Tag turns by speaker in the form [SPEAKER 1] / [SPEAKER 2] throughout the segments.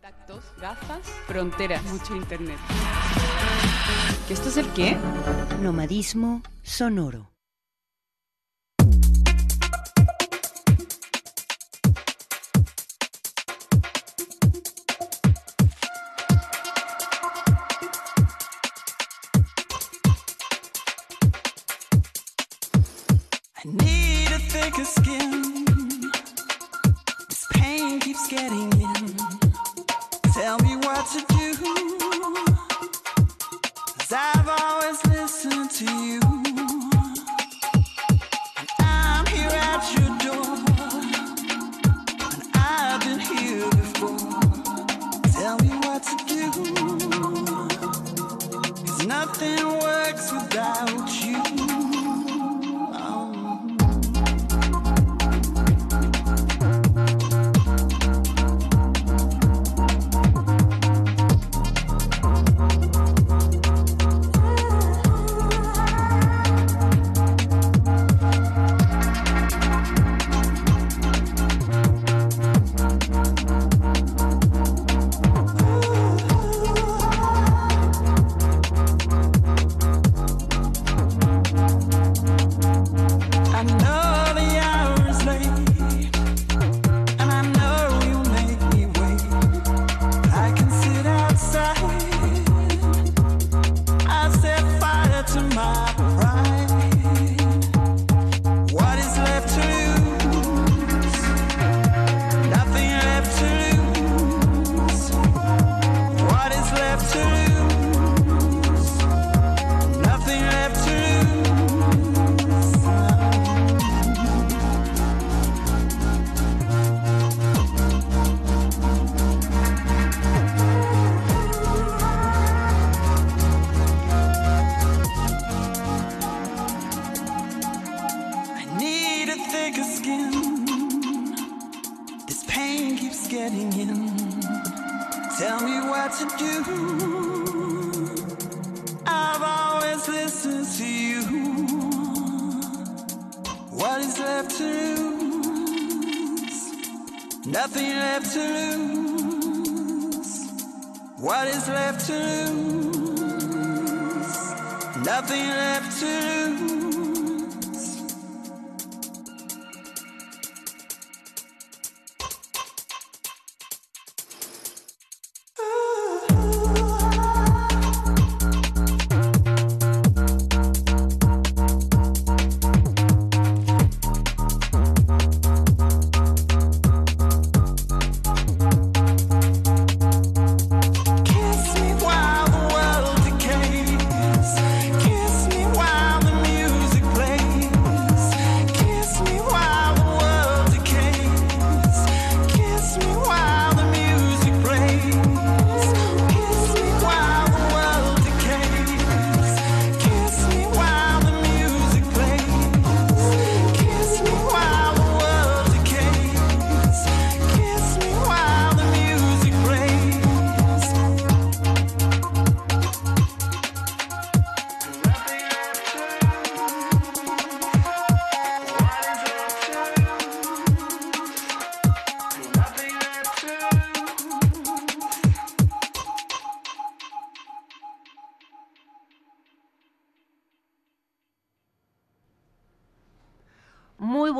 [SPEAKER 1] Contactos, gafas, fronteras, mucho internet. ¿Que esto es el qué?
[SPEAKER 2] Nomadismo sonoro.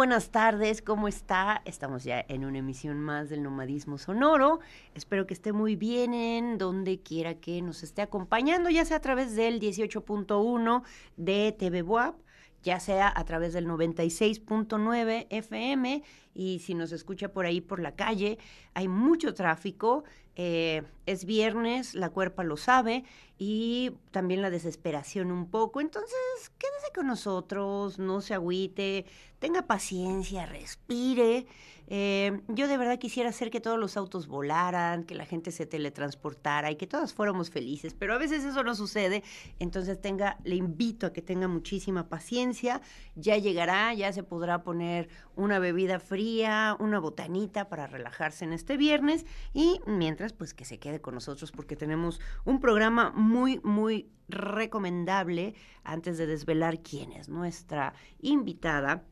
[SPEAKER 2] Buenas tardes, ¿cómo está? Estamos ya en una emisión más del Nomadismo Sonoro. Espero que esté muy bien en donde quiera que nos esté acompañando, ya sea a través del 18.1 de TV Buap, ya sea a través del 96.9 FM y si nos escucha por ahí por la calle, hay mucho tráfico, eh, es viernes, la cuerpa lo sabe y también la desesperación un poco, entonces quédese con nosotros, no se agüite, tenga paciencia, respire. Eh, yo de verdad quisiera hacer que todos los autos volaran, que la gente se teletransportara y que todos fuéramos felices, pero a veces eso no sucede. Entonces tenga, le invito a que tenga muchísima paciencia. Ya llegará, ya se podrá poner una bebida fría, una botanita para relajarse en este viernes y mientras pues que se quede con nosotros porque tenemos un programa muy, muy recomendable antes de desvelar quién es nuestra invitada.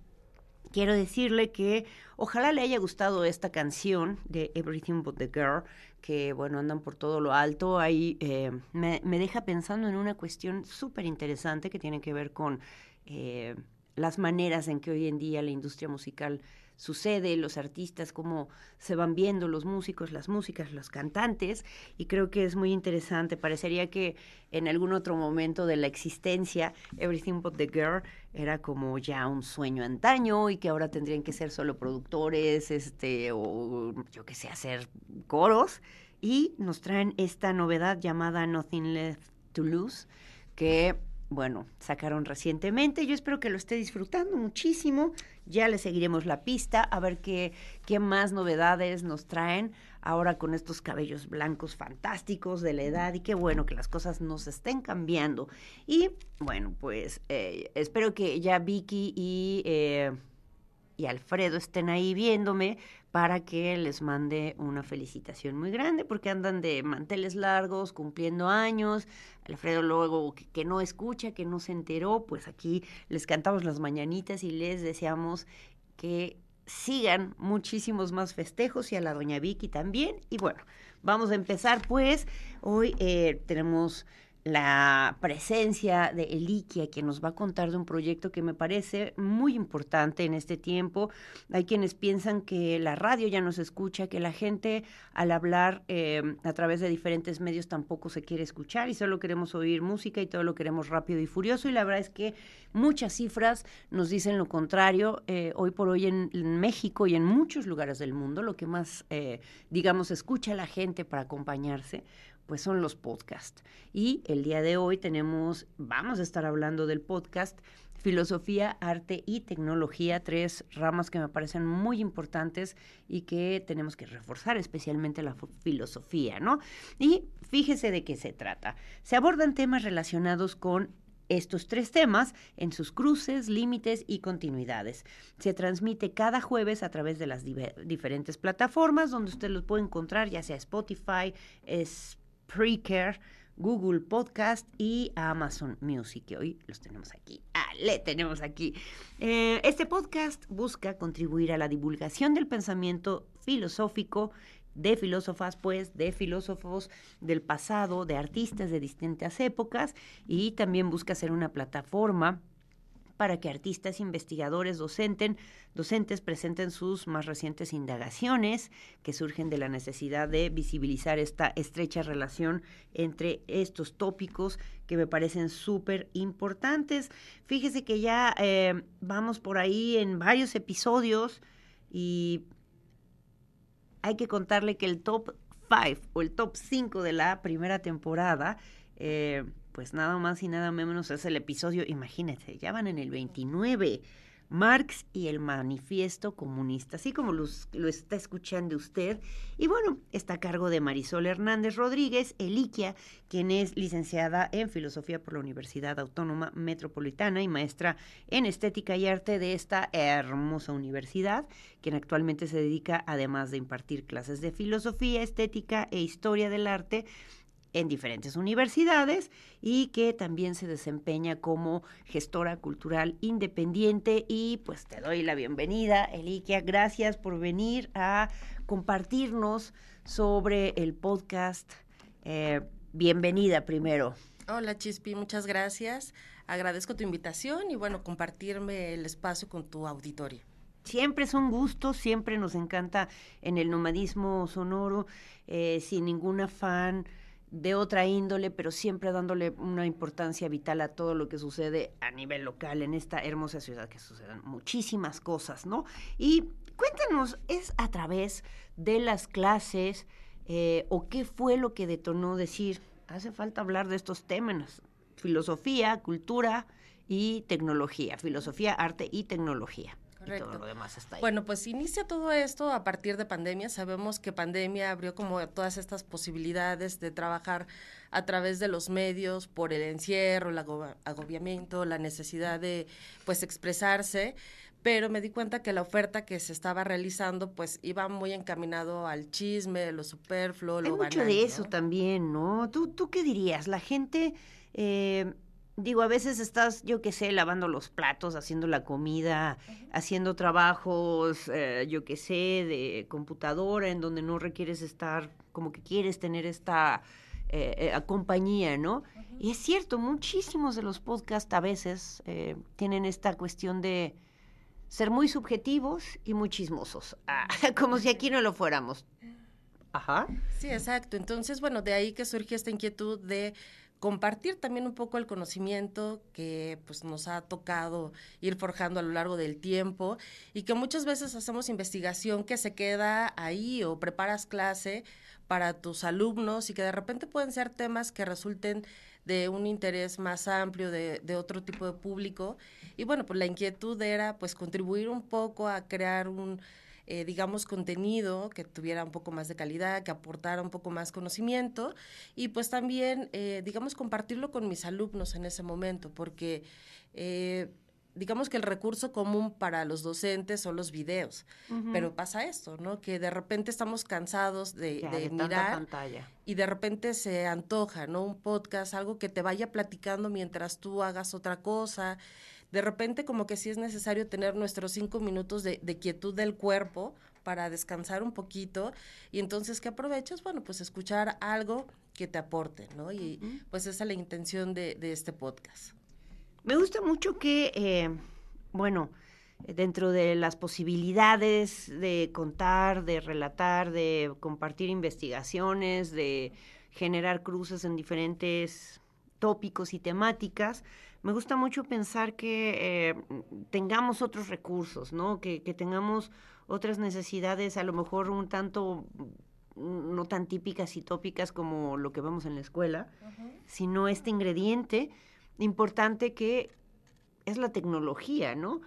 [SPEAKER 3] Quiero decirle que ojalá le haya gustado esta canción de Everything But the Girl, que bueno, andan por todo lo alto. Ahí eh, me, deja pensando en una cuestión súper interesante que tiene que ver con eh, las maneras en que hoy en día la industria musical sucede, los artistas, cómo se van viendo los músicos, las músicas, los cantantes, y creo que es muy interesante. Parecería que en algún otro momento de la existencia, Everything But the Girl era como ya un sueño antaño y que ahora tendrían que ser solo productores, este, o yo qué sé, hacer coros, y nos traen esta novedad llamada Nothing Left to Lose, que bueno, sacaron recientemente. Yo espero que lo esté disfrutando muchísimo. Ya le seguiremos la pista a ver qué, qué más novedades nos traen ahora con estos cabellos blancos fantásticos de la edad y qué bueno que las cosas nos estén cambiando. Y bueno, pues eh, espero que ya Vicky y... Eh, y Alfredo estén ahí viéndome para que les mande una felicitación muy grande porque andan de manteles largos, cumpliendo años. Alfredo luego que, no escucha, que no se enteró, pues aquí les cantamos las mañanitas y les deseamos que sigan muchísimos más festejos y a la doña Vicky también. Y bueno, vamos a empezar pues. Hoy eh, tenemos la presencia de Eliquia, que nos va a contar de un proyecto que me parece muy importante en este tiempo. Hay quienes piensan que la radio ya no se escucha, que la gente al hablar eh, a través de diferentes medios tampoco se quiere escuchar y solo queremos oír música y todo lo queremos rápido y furioso. Y la verdad es que muchas cifras nos dicen lo contrario. Eh, hoy por hoy en, en, México y en muchos lugares del mundo, lo que más, eh, digamos, escucha la gente para acompañarse pues son los podcasts. Y el día de hoy tenemos, vamos a estar hablando del podcast filosofía, arte y tecnología, tres ramas que me parecen muy importantes y que tenemos que reforzar, especialmente la filosofía, ¿no? Y fíjese de qué se trata. Se abordan temas relacionados con estos tres temas en sus cruces, límites y continuidades. Se transmite cada jueves a través de las diferentes plataformas donde usted los puede encontrar, ya sea Spotify, es Precare, Google Podcast y Amazon Music, hoy los tenemos aquí. Ah, le tenemos aquí. Eh, este podcast busca contribuir a la divulgación del pensamiento filosófico de filósofas, pues, de filósofos del pasado, de artistas de distintas épocas, y también busca ser una plataforma para que artistas, investigadores, docentes presenten sus más recientes indagaciones que surgen de la necesidad de visibilizar esta estrecha relación entre estos tópicos que me parecen súper importantes. Fíjese que ya eh, vamos por ahí en varios episodios y hay que contarle que el top 5 o el top 5 de la primera temporada eh, pues nada más y nada menos es el episodio, imagínense, ya van en el 29. Marx y el manifiesto comunista, así como lo está escuchando usted. Y bueno, está a cargo de Marisol Hernández Rodríguez, Eliquia, quien es licenciada en Filosofía por la Universidad Autónoma Metropolitana y maestra en Estética y Arte de esta hermosa universidad, quien actualmente se dedica, además de impartir clases de filosofía, estética e historia del arte, en diferentes universidades y que también se desempeña como gestora cultural independiente y pues te doy la bienvenida, Eliquia, gracias por venir a compartirnos sobre el podcast. Eh, bienvenida primero.
[SPEAKER 4] Hola Chispi, muchas gracias. Agradezco tu invitación y bueno, compartirme el espacio con tu auditorio.
[SPEAKER 3] Siempre es un gusto, siempre nos encanta en el nomadismo sonoro, eh, sin ningún afán de otra índole, pero siempre dándole una importancia vital a todo lo que sucede a nivel local en esta hermosa ciudad que suceden muchísimas cosas, ¿no? Y cuéntanos, ¿es a través de las clases eh, o qué fue lo que detonó decir, hace falta hablar de estos temas, filosofía, cultura y tecnología, filosofía, arte y tecnología?
[SPEAKER 4] Correcto.
[SPEAKER 3] Y todo lo demás está ahí.
[SPEAKER 4] Bueno, pues inicia todo esto a partir de pandemia. Sabemos que pandemia abrió como todas estas posibilidades de trabajar a través de los medios por el encierro, el agobiamiento, la necesidad de pues expresarse pero me di cuenta que la oferta que se estaba realizando pues iba muy encaminado al chisme, lo superfluo,
[SPEAKER 3] Hay
[SPEAKER 4] lo
[SPEAKER 3] mucho
[SPEAKER 4] banal,
[SPEAKER 3] de eso
[SPEAKER 4] ¿no?
[SPEAKER 3] también, ¿no? ¿Tú, ¿Tú qué dirías? La gente... Eh, digo, a veces estás, yo qué sé, lavando los platos, haciendo la comida, haciendo trabajos, eh, yo qué sé, de computadora, en donde no requieres estar, como que quieres tener esta eh, eh, compañía, ¿no? Y es cierto, muchísimos de los podcasts a veces eh, tienen esta cuestión de ser muy subjetivos y muy chismosos, Ah, como si aquí no lo fuéramos. Ajá.
[SPEAKER 4] Sí, exacto. Entonces, bueno, de ahí que surge esta inquietud de compartir también un poco el conocimiento que pues nos ha tocado ir forjando a lo largo del tiempo y que muchas veces hacemos investigación que se queda ahí o preparas clase para tus alumnos y que de repente pueden ser temas que resulten de un interés más amplio de, otro tipo de público. Y bueno pues la inquietud era pues contribuir un poco a crear un eh, digamos, contenido que tuviera un poco más de calidad, que aportara un poco más conocimiento y pues también, eh, digamos, compartirlo con mis alumnos en ese momento, porque eh, digamos que el recurso común para los docentes son los videos, pero pasa esto, ¿no? Que de repente estamos cansados de,
[SPEAKER 3] Ya,
[SPEAKER 4] de
[SPEAKER 3] de tanta
[SPEAKER 4] mirar
[SPEAKER 3] pantalla.
[SPEAKER 4] y de repente se antoja, ¿no? Un podcast, algo que te vaya platicando mientras tú hagas otra cosa. De repente como que sí es necesario tener nuestros cinco minutos de, de quietud del cuerpo para descansar un poquito y entonces que aproveches, bueno, pues escuchar algo que te aporte, ¿no? Y pues esa es la intención de, de este podcast.
[SPEAKER 3] Me gusta mucho que, eh, bueno, dentro de las posibilidades de contar, de relatar, de compartir investigaciones, de generar cruces en diferentes tópicos y temáticas, me gusta mucho pensar que eh, tengamos otros recursos, ¿no? Que, que tengamos otras necesidades, a lo mejor un tanto mm, no tan típicas y tópicas como lo que vemos en la escuela, sino este ingrediente importante que es la tecnología, ¿no?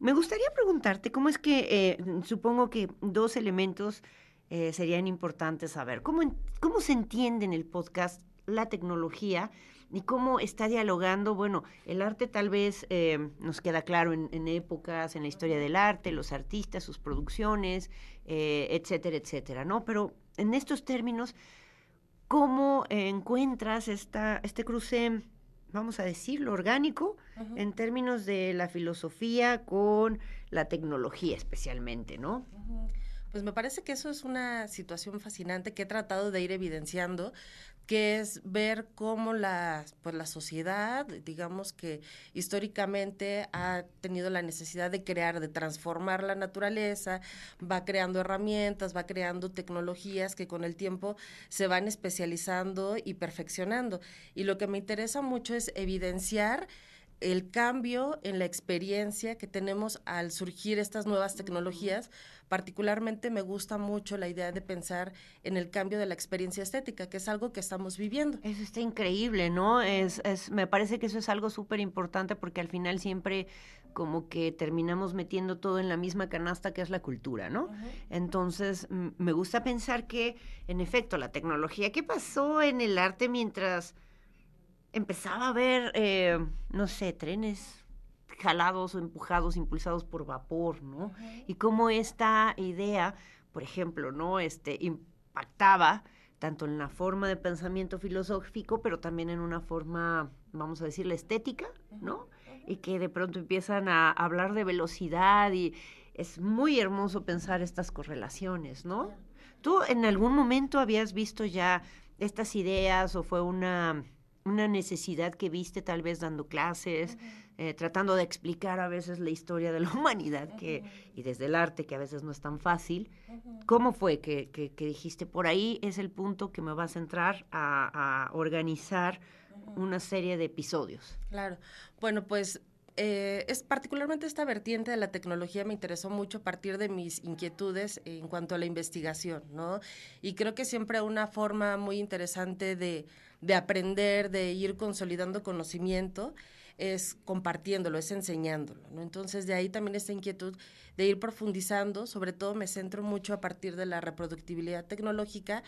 [SPEAKER 3] Me gustaría preguntarte cómo es que, eh, supongo que dos elementos eh, serían importantes saber. ¿Cómo, ¿Cómo se entiende en el podcast la tecnología y cómo está dialogando? Bueno, el arte tal vez eh, nos queda claro en, en épocas, en la historia del arte, los artistas, sus producciones, eh, etcétera, etcétera, ¿no? Pero en estos términos, ¿cómo encuentras esta, este cruce, vamos a decirlo, orgánico, en términos de la filosofía con la tecnología especialmente, ¿no?
[SPEAKER 4] Pues me parece que eso es una situación fascinante que he tratado de ir evidenciando, que es ver cómo la, pues la sociedad, digamos que históricamente ha tenido la necesidad de crear, de transformar la naturaleza, va creando herramientas, va creando tecnologías que con el tiempo se van especializando y perfeccionando. Y lo que me interesa mucho es evidenciar el cambio en la experiencia que tenemos al surgir estas nuevas tecnologías. Particularmente me gusta mucho la idea de pensar en el cambio de la experiencia estética, que es algo que estamos viviendo.
[SPEAKER 3] Eso está increíble, ¿no? Es, es, me parece que eso es algo súper importante porque al final siempre como que terminamos metiendo todo en la misma canasta que es la cultura, ¿no? Entonces, me gusta pensar que, en efecto, la tecnología, ¿qué pasó en el arte mientras empezaba a ver, eh, no sé, trenes jalados o empujados, impulsados por vapor, ¿no? Y cómo esta idea, por ejemplo, ¿no? Este, impactaba tanto en la forma de pensamiento filosófico, pero también en una forma, vamos a decir, la estética, ¿no? Y que de pronto empiezan a hablar de velocidad y es muy hermoso pensar estas correlaciones, ¿no? ¿Tú en algún momento habías visto ya estas ideas o fue una, una necesidad que viste tal vez dando clases, eh, tratando de explicar a veces la historia de la humanidad que, y desde el arte, que a veces no es tan fácil? ¿Cómo fue que, que- que dijiste, por ahí es el punto que me va a centrar a, a organizar una serie de episodios?
[SPEAKER 4] Claro. Bueno, pues eh, es particularmente esta vertiente de la tecnología me interesó mucho a partir de mis inquietudes en cuanto a la investigación, ¿no? Y creo que siempre una forma muy interesante de, de aprender, de ir consolidando conocimiento, es compartiéndolo, es enseñándolo, ¿no? Entonces de ahí también esta inquietud de ir profundizando, sobre todo me centro mucho a partir de la reproductibilidad tecnológica,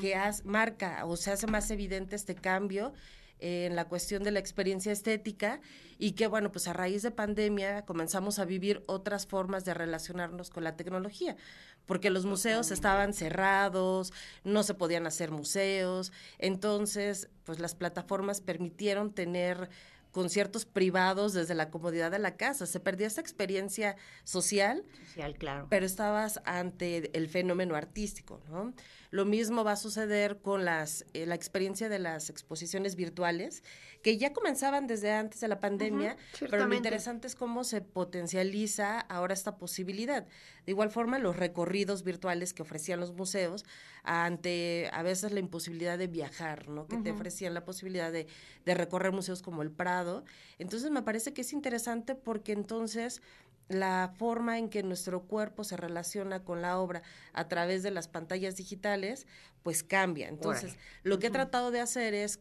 [SPEAKER 4] que has- marca o se hace más evidente este cambio en la cuestión de la experiencia estética y que, bueno, pues a raíz de pandemia comenzamos a vivir otras formas de relacionarnos con la tecnología, porque los museos estaban cerrados, no se podían hacer museos, entonces, pues las plataformas permitieron tener conciertos privados desde la comodidad de la casa. Se perdía esa experiencia social,
[SPEAKER 3] Social, claro.
[SPEAKER 4] pero estabas ante el fenómeno artístico, ¿no? Lo mismo va a suceder con las, eh, la experiencia de las exposiciones virtuales, que ya comenzaban desde antes de la pandemia, pero lo interesante es cómo se potencializa ahora esta posibilidad. De igual forma, los recorridos virtuales que ofrecían los museos ante a veces la imposibilidad de viajar, ¿no? Que te ofrecían la posibilidad de, de recorrer museos como el Prado. Entonces, me parece que es interesante porque entonces la forma en que nuestro cuerpo se relaciona con la obra a través de las pantallas digitales, pues cambia. Entonces, lo que he tratado de hacer es,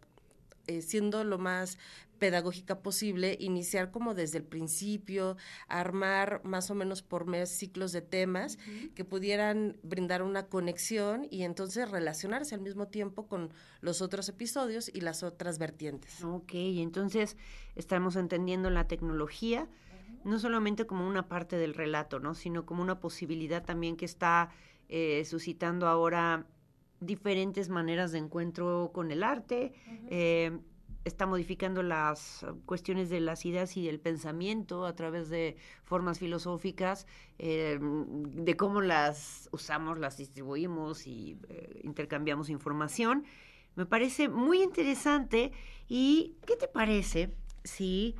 [SPEAKER 4] eh, siendo lo más pedagógica posible, iniciar como desde el principio, armar más o menos por mes ciclos de temas que pudieran brindar una conexión y entonces relacionarse al mismo tiempo con los otros episodios y las otras vertientes.
[SPEAKER 3] Ok, entonces estamos entendiendo la tecnología no solamente como una parte del relato, ¿no? Sino como una posibilidad también que está eh, suscitando ahora diferentes maneras de encuentro con el arte. eh, está modificando las cuestiones de las ideas y del pensamiento a través de formas filosóficas, eh, de cómo las usamos, las distribuimos y eh, intercambiamos información. Me parece muy interesante. ¿Y qué te parece si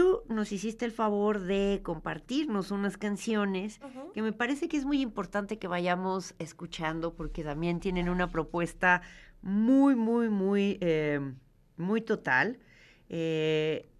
[SPEAKER 3] tú nos hiciste el favor de compartirnos unas canciones que me parece que es muy importante que vayamos escuchando porque también tienen una propuesta muy, muy, muy, eh, muy total. Eh,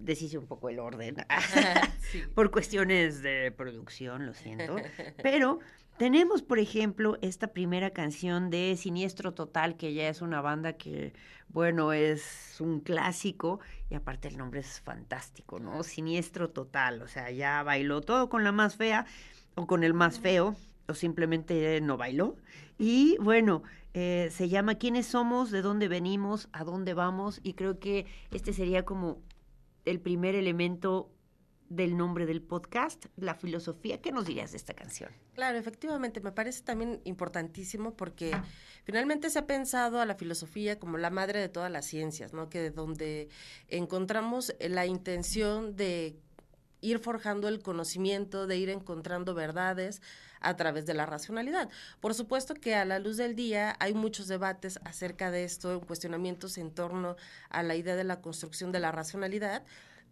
[SPEAKER 3] deshice un poco el orden
[SPEAKER 4] Sí.
[SPEAKER 3] por cuestiones de producción, lo siento. Pero tenemos, por ejemplo, esta primera canción de Siniestro Total, que ya es una banda que, bueno, es un clásico y aparte el nombre es fantástico, ¿no? Siniestro Total, o sea, ya bailó todo con la más fea o con el más feo o simplemente no bailó. Y bueno, eh, se llama ¿Quiénes somos? ¿De dónde venimos? ¿A dónde vamos? Y creo que este sería como el primer elemento del nombre del podcast, la filosofía. ¿Qué nos dirías de esta canción?
[SPEAKER 4] Claro, efectivamente, me parece también importantísimo porque finalmente se ha pensado a la filosofía como la madre de todas las ciencias, ¿no? Que de donde encontramos la intención de ir forjando el conocimiento, de ir encontrando verdades a través de la racionalidad. Por supuesto que a la luz del día hay muchos debates acerca de esto, cuestionamientos en torno a la idea de la construcción de la racionalidad,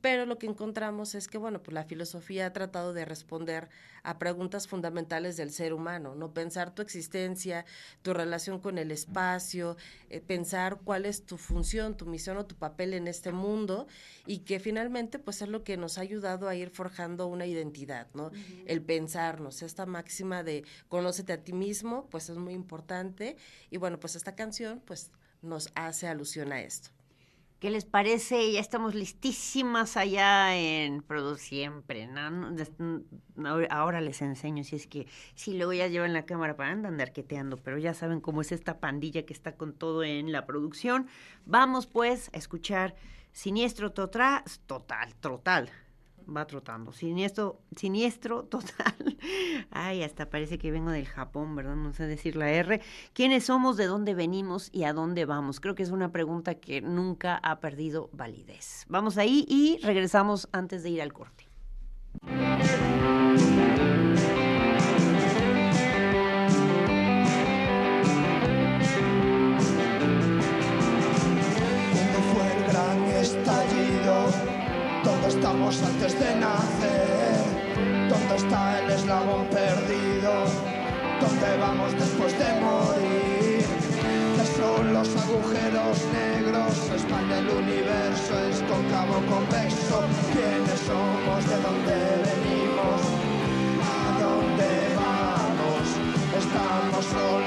[SPEAKER 4] pero lo que encontramos es que, bueno, pues la filosofía ha tratado de responder a preguntas fundamentales del ser humano, ¿no? Pensar tu existencia, tu relación con el espacio, eh, pensar cuál es tu función, tu misión o tu papel en este mundo y que finalmente, pues es lo que nos ha ayudado a ir forjando una identidad, ¿no? El pensarnos, esta máxima de conócete a ti mismo, pues es muy importante y bueno, pues esta canción, pues nos hace alusión a esto.
[SPEAKER 3] ¿Qué les parece? Ya estamos listísimas allá en Produ siempre, ahora- Ahora les enseño, si es que, sí, luego ya llevan la cámara para andar arqueteando, pero ya saben cómo es esta pandilla que está con todo en la producción. Vamos pues a escuchar Siniestro Total, total, total. Va trotando. Siniestro, siniestro total. Ay, hasta parece que vengo del Japón, ¿verdad? No sé decir la R. ¿Quiénes somos, de dónde venimos y a dónde vamos? Creo que es una pregunta que nunca ha perdido validez. Vamos ahí y regresamos antes de ir al corte.
[SPEAKER 5] Estamos antes de nacer. ¿Dónde está el eslabón perdido? ¿Dónde vamos después de morir? ¿Qué son los agujeros negros? Expande el universo, es cóncavo convexo. ¿Quiénes somos? ¿De dónde venimos? ¿A dónde vamos? ¿Estamos solos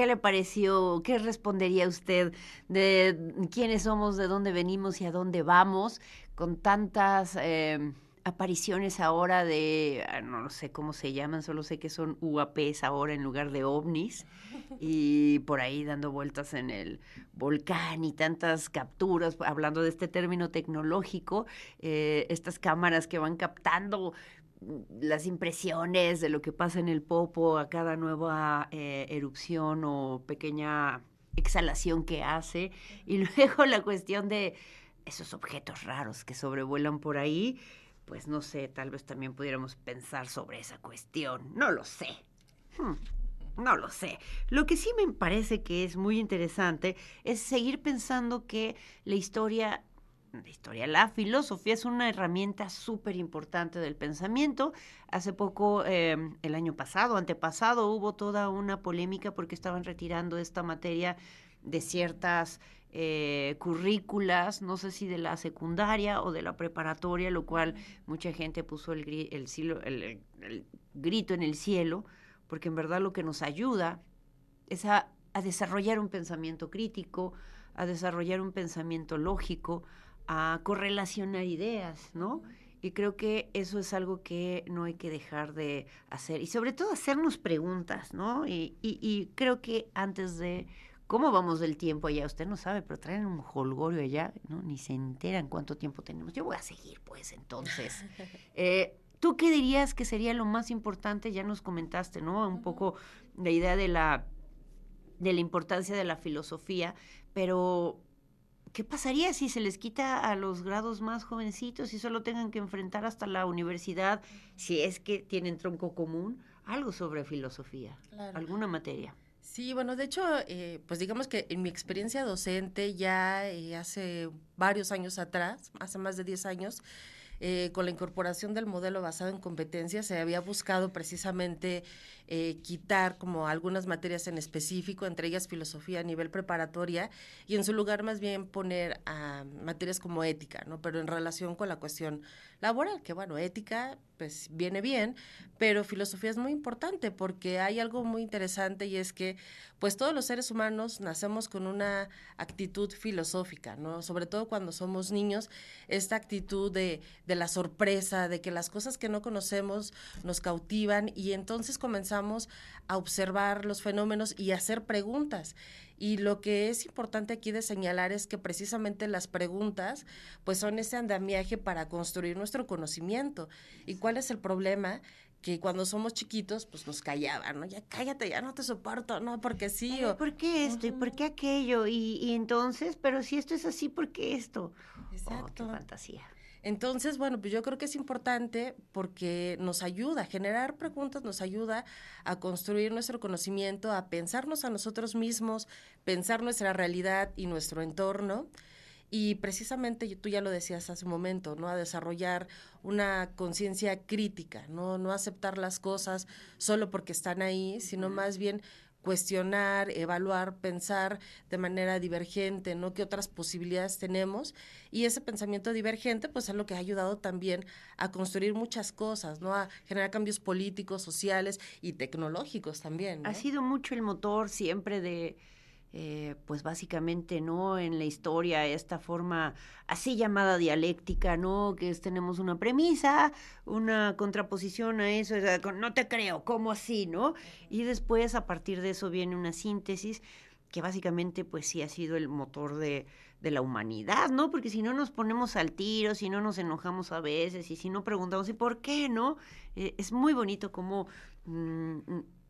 [SPEAKER 3] ¿Qué le pareció? ¿Qué respondería usted de quiénes somos, de dónde venimos y a dónde vamos? Con tantas eh, apariciones ahora de, ah, no sé cómo se llaman, solo sé que son UAPs ahora en lugar de ovnis y por ahí dando vueltas en el volcán y tantas capturas, hablando de este término tecnológico, eh, estas cámaras que van captando las impresiones de lo que pasa en el popo a cada nueva eh, erupción o pequeña exhalación que hace. Y luego la cuestión de esos objetos raros que sobrevuelan por ahí, pues no sé, tal vez también pudiéramos pensar sobre esa cuestión. No lo sé. Hmm, No lo sé. Lo que sí me parece que es muy interesante es seguir pensando que la historia la historia, la filosofía es una herramienta súper importante del pensamiento. Hace poco, eh, el año pasado, antepasado, hubo toda una polémica porque estaban retirando esta materia de ciertas eh, currículas, no sé si de la secundaria o de la preparatoria, lo cual mucha gente puso el, grito en el cielo, porque en verdad lo que nos ayuda es a desarrollar un pensamiento crítico, a desarrollar un pensamiento lógico, a correlacionar ideas, ¿no? Y creo que eso es algo que no hay que dejar de hacer. Y sobre todo hacernos preguntas, ¿no? Y, y- y creo que antes de... ¿Cómo vamos del tiempo allá? Usted no sabe, pero traen un holgorio allá, ¿no? Ni se enteran cuánto tiempo tenemos. Yo voy a seguir, pues, entonces. Eh, ¿Tú qué dirías que sería lo más importante? Ya nos comentaste, ¿no? Un poco la idea de la, de la importancia de la filosofía, pero ¿qué pasaría si se les quita a los grados más jovencitos y solo tengan que enfrentar hasta la universidad, si es que tienen tronco común, algo sobre filosofía,
[SPEAKER 4] Claro.
[SPEAKER 3] alguna materia?
[SPEAKER 4] Sí, bueno, de hecho, eh, pues digamos que en mi experiencia docente ya eh, hace varios años atrás, hace más de 10 años, eh, con la incorporación del modelo basado en competencias, se había buscado precisamente eh, quitar como algunas materias en específico, entre ellas filosofía a nivel preparatoria, y en su lugar más bien poner a materias como ética, ¿no? Pero en relación con la cuestión laboral, que bueno, ética pues viene bien, pero filosofía es muy importante porque hay algo muy interesante y es que pues todos los seres humanos nacemos con una actitud filosófica, ¿no? Sobre todo cuando somos niños, esta actitud de, de la sorpresa, de que las cosas que no conocemos nos cautivan y entonces comenzamos a observar los fenómenos y a hacer preguntas. Y lo que es importante aquí de señalar es que precisamente las preguntas pues son ese andamiaje para construir nuestro conocimiento. ¿Y cuál es el problema? Que cuando somos chiquitos pues nos callaban, ¿no? Ya cállate, ya no te soporto, no, porque sí. O,
[SPEAKER 3] ¿Por qué esto y por qué aquello? Y, y entonces, pero si esto es así, ¿por qué esto? Oh, qué
[SPEAKER 4] Exacto.
[SPEAKER 3] fantasía.
[SPEAKER 4] Entonces, bueno, pues yo creo que es importante porque nos ayuda, generar preguntas nos ayuda a construir nuestro conocimiento, a pensarnos a nosotros mismos, pensar nuestra realidad y nuestro entorno. Y precisamente tú ya lo decías hace un momento, ¿no? A desarrollar una conciencia crítica, ¿no? No aceptar las cosas solo porque están ahí, sino más bien cuestionar, evaluar, pensar de manera divergente, ¿no? ¿Qué otras posibilidades tenemos? Y ese pensamiento divergente, pues es lo que ha ayudado también a construir muchas cosas, ¿no? A generar cambios políticos, sociales y tecnológicos también.
[SPEAKER 3] Ha sido mucho el motor siempre de, eh, pues básicamente, ¿no? En la historia, esta forma así llamada dialéctica, ¿no? Que es, tenemos una premisa, una contraposición a eso, no te creo, ¿cómo así, no? Y después, a partir de eso, viene una síntesis que básicamente, pues sí ha sido el motor de, de la humanidad, ¿no? Porque si no nos ponemos al tiro, si no nos enojamos a veces, y si no preguntamos, ¿y por qué, no? Eh, es muy bonito cómo mm,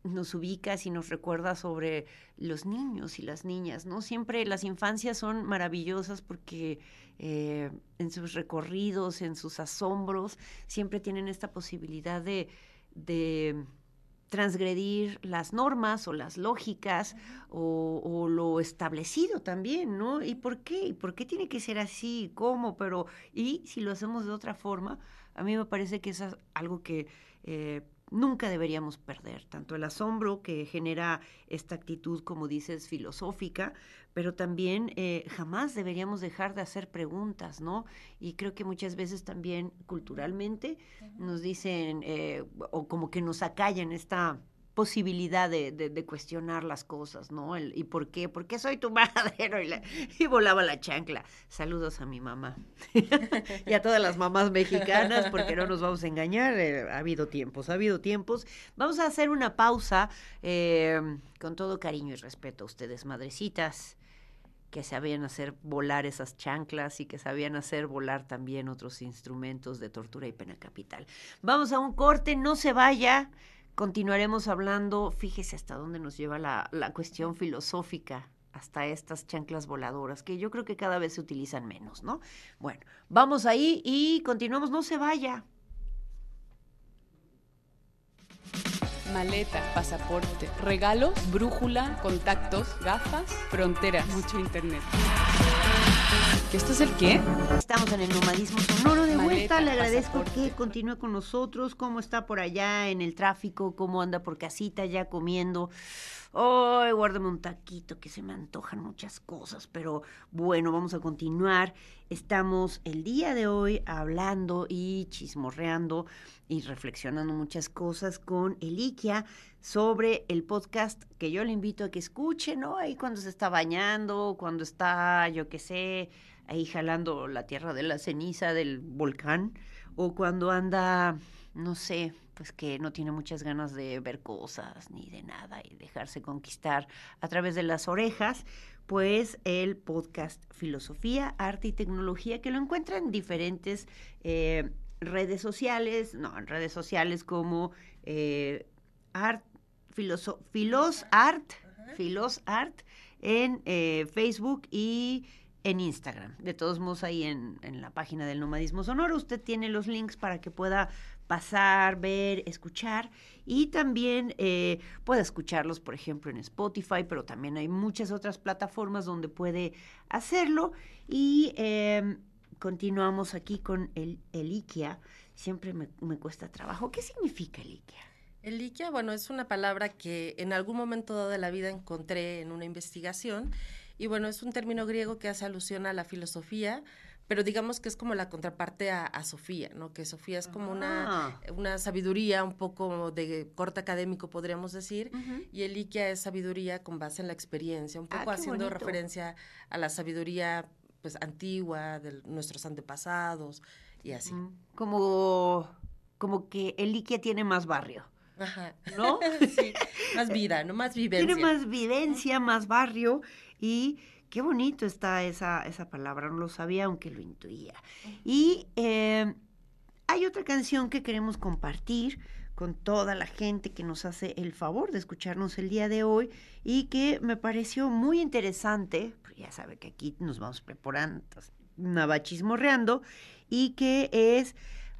[SPEAKER 3] nos ubicas y nos recuerda sobre los niños y las niñas, ¿no? Siempre las infancias son maravillosas porque eh, en sus recorridos, en sus asombros, siempre tienen esta posibilidad de, transgredir las normas o las lógicas o, lo establecido también, ¿no? ¿Y por qué? ¿Y por qué tiene que ser así? ¿Cómo? Pero, y si lo hacemos de otra forma, a mí me parece que es algo que eh, nunca deberíamos perder, tanto el asombro que genera esta actitud, como dices, filosófica, pero también eh, jamás deberíamos dejar de hacer preguntas, ¿no? Y creo que muchas veces también culturalmente nos dicen, eh, o como que nos acallan esta posibilidad de, cuestionar las cosas, ¿no? ¿Y por qué? ¿Por qué soy tu madero? Y volaba la chancla. Saludos a mi mamá y a todas las mamás mexicanas, porque no nos vamos a engañar. Eh, ha habido tiempos, ha habido tiempos. Vamos a hacer una pausa eh, con todo cariño y respeto a ustedes, madrecitas que sabían hacer volar esas chanclas y que sabían hacer volar también otros instrumentos de tortura y pena capital. Vamos a un corte, no se vaya. Continuaremos hablando, fíjese hasta dónde nos lleva la, la, cuestión filosófica, hasta estas chanclas voladoras, que yo creo que cada vez se utilizan menos, ¿no? Bueno, vamos ahí y continuamos, no se vaya.
[SPEAKER 1] Maleta, pasaporte, regalos, brújula, contactos, gafas, frontera, mucho internet. ¿Que esto es el qué?
[SPEAKER 3] Estamos en el nomadismo sonoro de Maleta, vuelta. Le agradezco pasaporte. que continúe con nosotros. ¿Cómo está por allá en el tráfico? ¿Cómo anda por casita ya comiendo? Ay, oh, guárdame un taquito que se me antojan muchas cosas, pero bueno, vamos a continuar. Estamos el día de hoy hablando y chismorreando y reflexionando muchas cosas con Eliquia sobre el podcast que yo le invito a que escuche, ¿no? Ahí cuando se está bañando, cuando está, yo qué sé, ahí jalando la tierra de la ceniza del volcán, o cuando anda, no sé, pues que no tiene muchas ganas de ver cosas ni de nada y dejarse conquistar a través de las orejas, pues el podcast Filosofía, Arte y Tecnología, que lo encuentra en diferentes eh, redes sociales, no, en redes sociales como eh, Art, Filoso, Filos Art, Filos Art, en eh, Facebook y en Instagram. De todos modos, ahí en, en, la página del Nomadismo Sonoro, usted tiene los links para que pueda pasar, ver, escuchar y también eh, puede escucharlos, por ejemplo, en Spotify, pero también hay muchas otras plataformas donde puede hacerlo y eh, continuamos aquí con el, el. Siempre me, me cuesta trabajo. ¿Qué significa el IKEA?
[SPEAKER 4] El bueno, es una palabra que en algún momento dado de la vida encontré en una investigación y bueno, es un término griego que hace alusión a la filosofía, pero digamos que es como la contraparte a, a Sofía, ¿no? Que Sofía es como una, una, sabiduría un poco de corte académico, podríamos decir, uh -huh. y el Ikia es sabiduría con base en la experiencia, un poco ah, haciendo bonito. referencia a la sabiduría pues antigua de nuestros antepasados y así.
[SPEAKER 3] Como, como que el Ikia tiene más barrio.
[SPEAKER 4] Ajá.
[SPEAKER 3] ¿No?
[SPEAKER 4] sí, más vida, ¿no? Más vivencia.
[SPEAKER 3] Tiene más vivencia, más barrio y Qué bonito está esa, esa palabra, no lo sabía aunque lo intuía. Y eh, hay otra canción que queremos compartir con toda la gente que nos hace el favor de escucharnos el día de hoy y que me pareció muy interesante, porque ya sabe que aquí nos vamos preparando, navachismorreando, y que es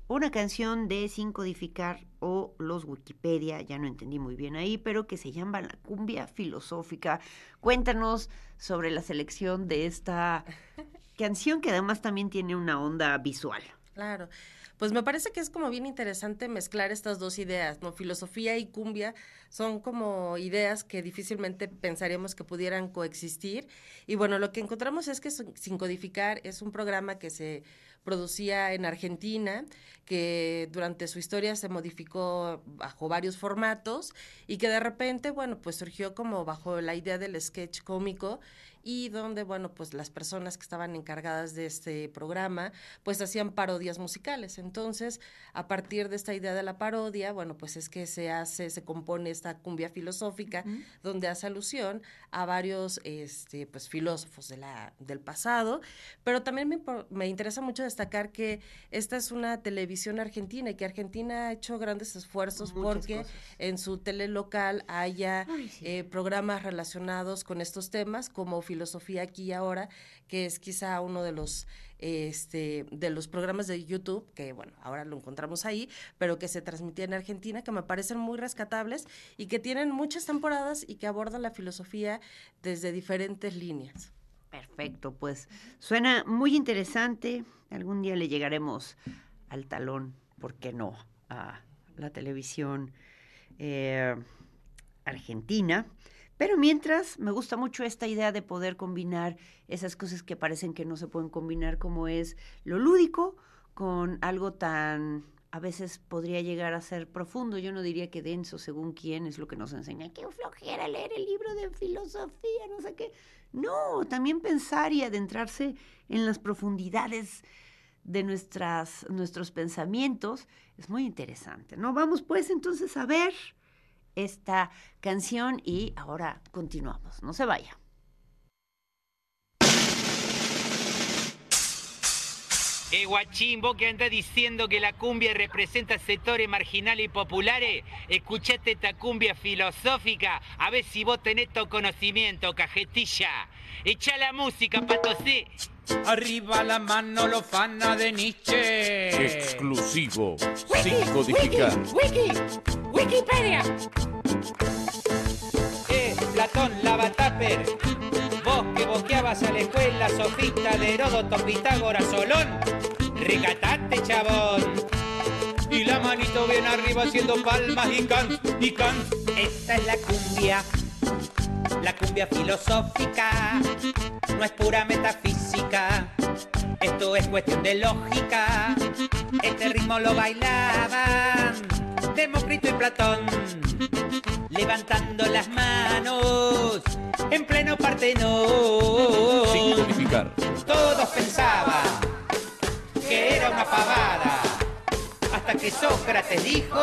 [SPEAKER 3] una canción de Sin Codificar o los Wikipedia, ya no entendí muy bien ahí, pero que se llama La Cumbia Filosófica. Cuéntanos sobre la selección de esta canción que además también tiene una onda visual.
[SPEAKER 4] Claro. pues me parece que es como bien interesante mezclar estas dos ideas, ¿no? Filosofía y cumbia son como ideas que difícilmente pensaríamos que pudieran coexistir. Y bueno, lo que encontramos es que Sin Codificar es un programa que se producía en Argentina, que durante su historia se modificó bajo varios formatos y que de repente, bueno, pues surgió como bajo la idea del sketch cómico y donde, bueno, pues las personas que estaban encargadas de este programa, pues hacían parodias musicales. Entonces, a partir de esta idea de la parodia, bueno, pues es que se hace, se compone esta cumbia filosófica, donde hace alusión a varios, este, pues, filósofos de la, del pasado, pero también me, me interesa mucho destacar que esta es una televisión argentina y que Argentina ha hecho grandes esfuerzos
[SPEAKER 3] Muchas
[SPEAKER 4] porque
[SPEAKER 3] cosas.
[SPEAKER 4] en su tele local haya
[SPEAKER 3] Ay, sí.
[SPEAKER 4] eh, programas relacionados con estos temas, como Filosofía aquí y ahora, que es quizá uno de los este de los programas de YouTube que bueno ahora lo encontramos ahí pero que se transmitía en Argentina que me parecen muy rescatables y que tienen muchas temporadas y que abordan la filosofía desde diferentes líneas
[SPEAKER 3] Perfecto, pues suena muy interesante. Algún día le llegaremos al talón, ¿por qué no? A la televisión eh, argentina. Pero mientras, me gusta mucho esta idea de poder combinar esas cosas que parecen que no se pueden combinar, como es lo lúdico con algo tan, a veces podría llegar a ser profundo. Yo no diría que denso, según quién es lo que nos enseña. Qué flojera leer el libro de filosofía, no sé qué. No, también pensar y adentrarse en las profundidades de nuestras, nuestros pensamientos es muy interesante, ¿no? Vamos pues entonces a ver esta canción y ahora continuamos, no se vaya.
[SPEAKER 6] Eh, guachín, vos que andás diciendo que la cumbia representa sectores marginales y populares, escuchate esta cumbia filosófica, a ver si vos tenés todo conocimiento, cajetilla. Echa la música, patosé.
[SPEAKER 7] Arriba la mano lofana de Nietzsche.
[SPEAKER 8] Exclusivo. Sin codificar.
[SPEAKER 6] Wiki, Wikipedia. Eh, Platón, Lavataper. Vos que boqueabas a la escuela, sofista de Heródoto, Pitágoras, Solón. Recatate, chabón.
[SPEAKER 7] Y la manito bien arriba haciendo palmas y can, y can.
[SPEAKER 6] Esta es la cumbia, la cumbia filosófica, no es pura metafísica, esto es cuestión de lógica. Este ritmo lo bailaban Demócrito y Platón, levantando las manos en pleno Partenón.
[SPEAKER 8] codificar.
[SPEAKER 6] Todos pensaban que era una pavada, hasta que Sócrates dijo,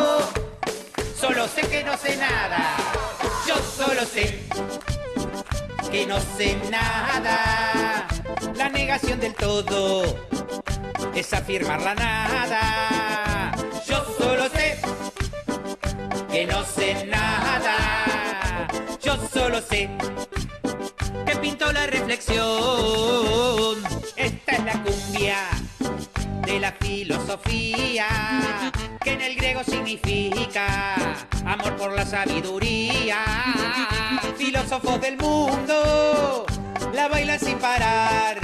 [SPEAKER 6] solo sé que no sé nada, yo solo sé que no sé nada. La negación del todo es afirmar la nada. Yo solo sé que no sé nada. Yo solo sé que pintó la reflexión. Esta es la cumbia de la filosofía, que en el griego significa amor por la sabiduría. Filósofos del mundo la bailan sin parar.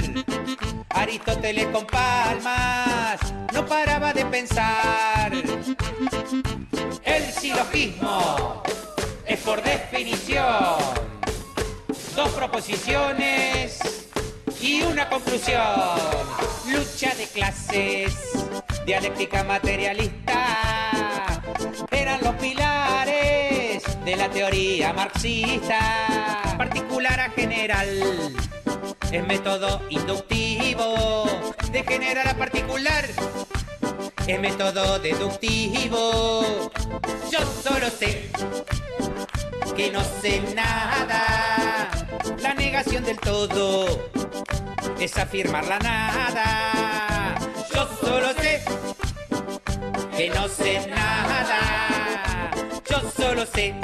[SPEAKER 6] Aristóteles con palmas no paraba de pensar. El silogismo es por definición dos proposiciones y una conclusión. Lucha de clases, dialéctica materialista, eran los pilares de la teoría marxista. Particular a general, es método inductivo de general a particular. Es método deductivo. Yo solo sé que no sé nada. La negación del todo es afirmar la nada. Yo solo sé que no sé nada. Yo solo sé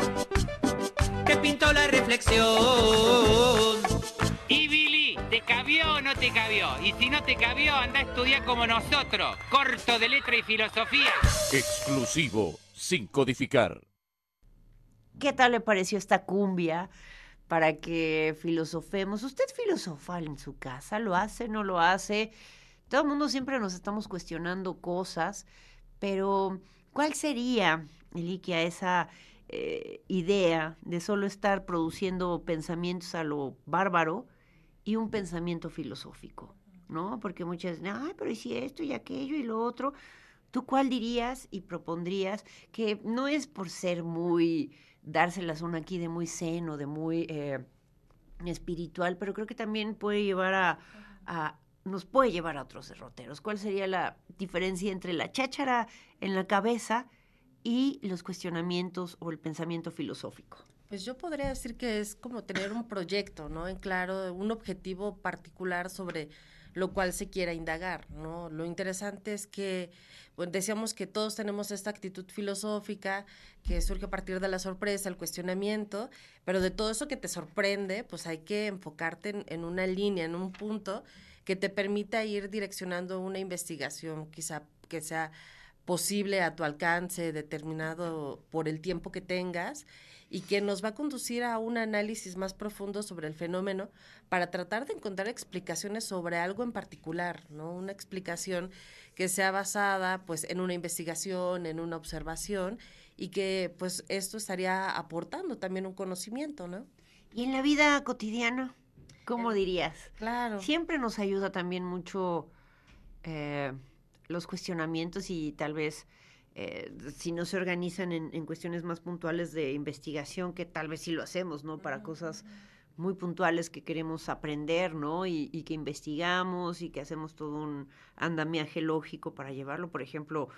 [SPEAKER 6] que pintó la reflexión. Y Billy, ¿te cabió o no te cabió? Y si no te cabió, anda a estudiar como nosotros, corto de letra y filosofía.
[SPEAKER 8] Exclusivo. Sin codificar.
[SPEAKER 3] ¿Qué tal le pareció esta cumbia? Para que filosofemos. ¿Usted filosofa en su casa? ¿Lo hace? ¿No lo hace? todo el mundo siempre nos estamos cuestionando cosas, pero ¿cuál sería, Eliquia, esa eh, idea de solo estar produciendo pensamientos a lo bárbaro y un pensamiento filosófico? ¿No? Porque muchas dicen, ay, pero ¿y si esto y aquello y lo otro? ¿Tú cuál dirías y propondrías que no es por ser muy, dárselas una aquí de muy zen o de muy eh, espiritual, pero creo que también puede llevar a, a- nos puede llevar a otros derroteros. ¿Cuál sería la diferencia entre la cháchara en la cabeza y los cuestionamientos o el pensamiento filosófico?
[SPEAKER 4] Pues yo podría decir que es como tener un proyecto, ¿no? En claro, un objetivo particular sobre lo cual se quiera indagar. Lo interesante es que, bueno, decíamos que todos tenemos esta actitud filosófica que surge a partir de la sorpresa, el cuestionamiento, pero de todo eso que te sorprende, pues hay que enfocarte en, en una línea, en un punto que te permita ir direccionando una investigación, quizá que sea posible a tu alcance, determinado por el tiempo que tengas, y que nos va a conducir a un análisis más profundo sobre el fenómeno para tratar de encontrar explicaciones sobre algo en particular, ¿no? Una explicación que sea basada pues en una investigación, en una observación y que pues esto estaría aportando también un conocimiento, ¿no?
[SPEAKER 3] Y en la vida cotidiana, ¿cómo
[SPEAKER 4] Eh,
[SPEAKER 3] dirías?
[SPEAKER 4] Claro.
[SPEAKER 3] Siempre nos ayuda también mucho eh, los cuestionamientos y tal vez eh, si no se organizan en, en cuestiones más puntuales de investigación, que tal vez sí lo hacemos, ¿no? Para cosas muy puntuales que queremos aprender, ¿no? Y, y que investigamos y que hacemos todo un andamiaje lógico para llevarlo. Por ejemplo,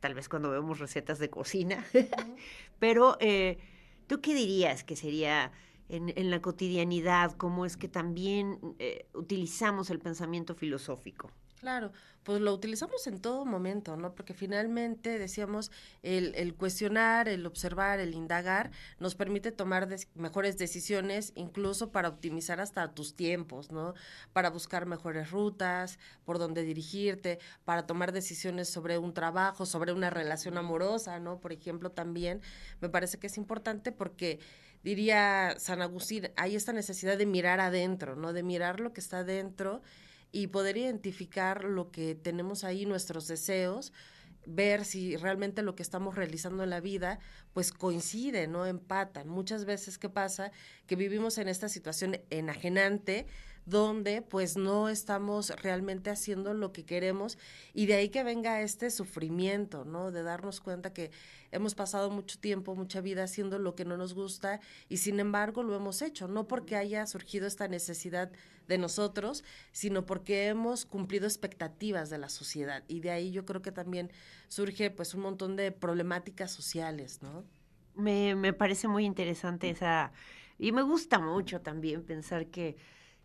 [SPEAKER 3] tal vez cuando vemos recetas de cocina. Pero, eh, ¿tú qué dirías que sería en, la cotidianidad? ¿Cómo es que también eh, utilizamos el pensamiento filosófico?
[SPEAKER 4] Claro, pues lo utilizamos en todo momento, ¿no? Porque finalmente, decíamos, el, cuestionar, el observar, el indagar, nos permite tomar mejores decisiones, incluso para optimizar hasta tus tiempos, ¿no? Para buscar mejores rutas, por dónde dirigirte, para tomar decisiones sobre un trabajo, sobre una relación amorosa, ¿no? Por ejemplo, también me parece que es importante porque diría San Agustín, hay esta necesidad de mirar adentro, ¿no? De mirar lo que está adentro y poder identificar lo que tenemos ahí, nuestros deseos, ver si realmente lo que estamos realizando en la vida pues coincide, no empatan. Muchas veces qué pasa que vivimos en esta situación enajenante donde pues no estamos realmente haciendo lo que queremos y de ahí que venga este sufrimiento, ¿no? De darnos cuenta que hemos pasado mucho tiempo, mucha vida haciendo lo que no nos gusta y sin embargo lo hemos hecho, no porque haya surgido esta necesidad de nosotros, sino porque hemos cumplido expectativas de la sociedad y de ahí yo creo que también surge pues un montón de problemáticas sociales, ¿no?
[SPEAKER 3] Me, me parece muy interesante esa... Y me gusta mucho también pensar que